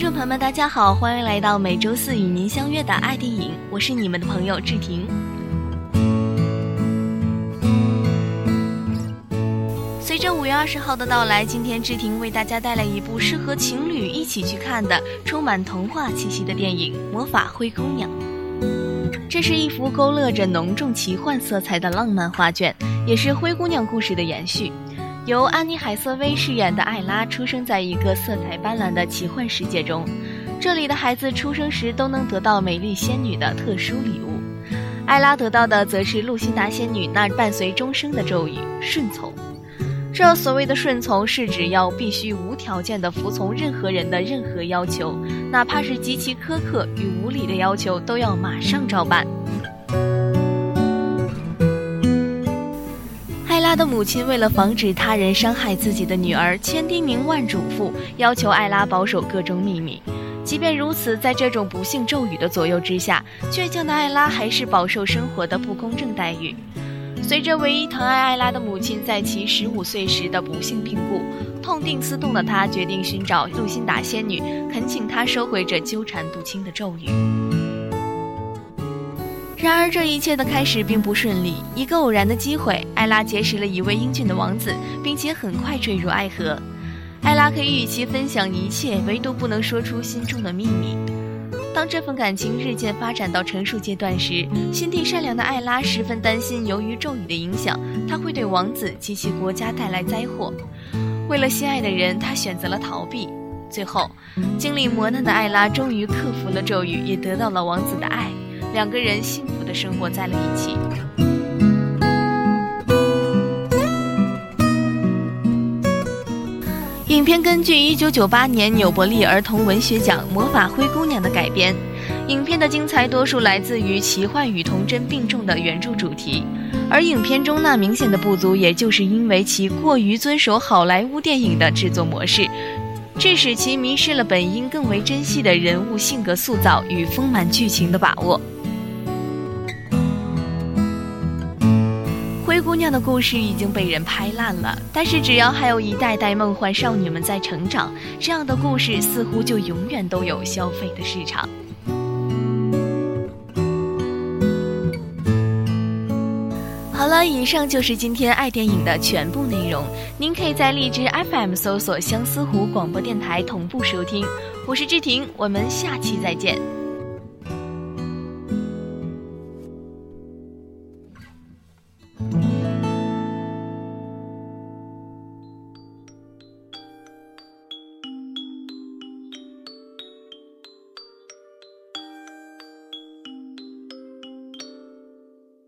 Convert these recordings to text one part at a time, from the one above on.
观众朋友们，大家好，欢迎来到每周四与您相约的爱电影，我是你们的朋友志婷。随着五月二十号的到来，今天志婷为大家带来一部适合情侣一起去看的、充满童话气息的电影《魔法灰姑娘》。这是一幅勾勒着浓重奇幻色彩的浪漫画卷，也是灰姑娘故事的延续。由安妮海瑟薇饰演的艾拉出生在一个色彩斑斓的奇幻世界中，这里的孩子出生时都能得到美丽仙女的特殊礼物。艾拉得到的则是露辛达仙女那伴随终生的咒语——顺从。这所谓的顺从，是指要必须无条件地服从任何人的任何要求，哪怕是极其苛刻与无理的要求，都要马上照办。他的母亲为了防止他人伤害自己的女儿，千叮咛万嘱咐，要求艾拉保守各种秘密。即便如此，在这种不幸咒语的左右之下，倔强的艾拉还是饱受生活的不公正待遇。随着唯一疼爱艾拉的母亲在其十五岁时的不幸病故，痛定思痛的他决定寻找露辛达仙女，恳请她收回这纠缠不清的咒语。然而，这一切的开始并不顺利。一个偶然的机会，艾拉结识了一位英俊的王子，并且很快坠入爱河。艾拉可以与其分享一切，唯独不能说出心中的秘密。当这份感情日渐发展到成熟阶段时，心地善良的艾拉十分担心，由于咒语的影响，他会对王子及其国家带来灾祸。为了心爱的人，他选择了逃避。最后，经历磨难的艾拉终于克服了咒语，也得到了王子的爱。两个人幸福的生活在了一起。影片根据1998年纽伯利儿童文学奖《魔法灰姑娘》的改编。影片的精彩多数来自于奇幻与童真并重的原著主题，而影片中那明显的不足，也就是因为其过于遵守好莱坞电影的制作模式。致使其迷失了本应更为珍惜的人物性格塑造与丰满剧情的把握。灰姑娘的故事已经被人拍烂了，但是只要还有一代代梦幻少女们在成长，这样的故事似乎就永远都有消费的市场。好了，以上就是今天爱电影的全部内容。您可以在荔枝 FM 搜索“相思湖广播电台”同步收听。我是志婷，我们下期再见。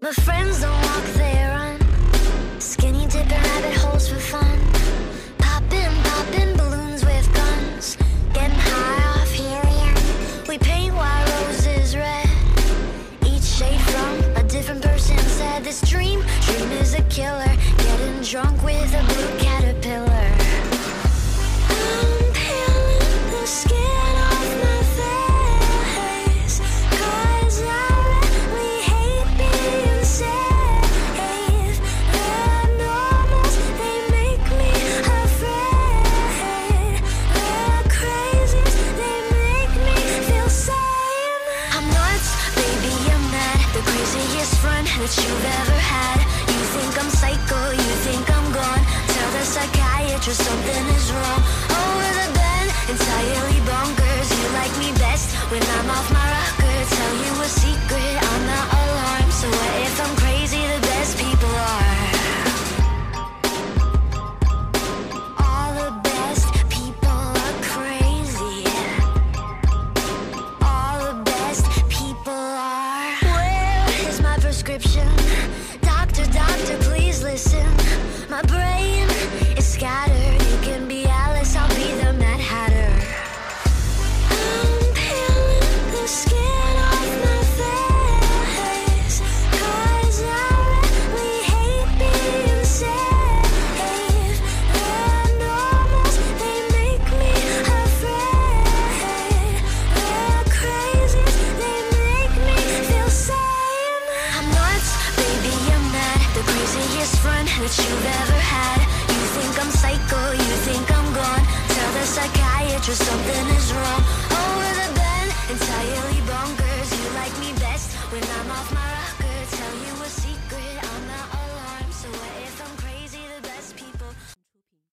My friend craziest friend that you've ever had. You think I'm psycho, you think I'm gone. Tell the psychiatrist something is wrong. craziest friend that you've ever had. You think I'm psycho, you think I'm gone. Tell the psychiatrist something is wrong. Over the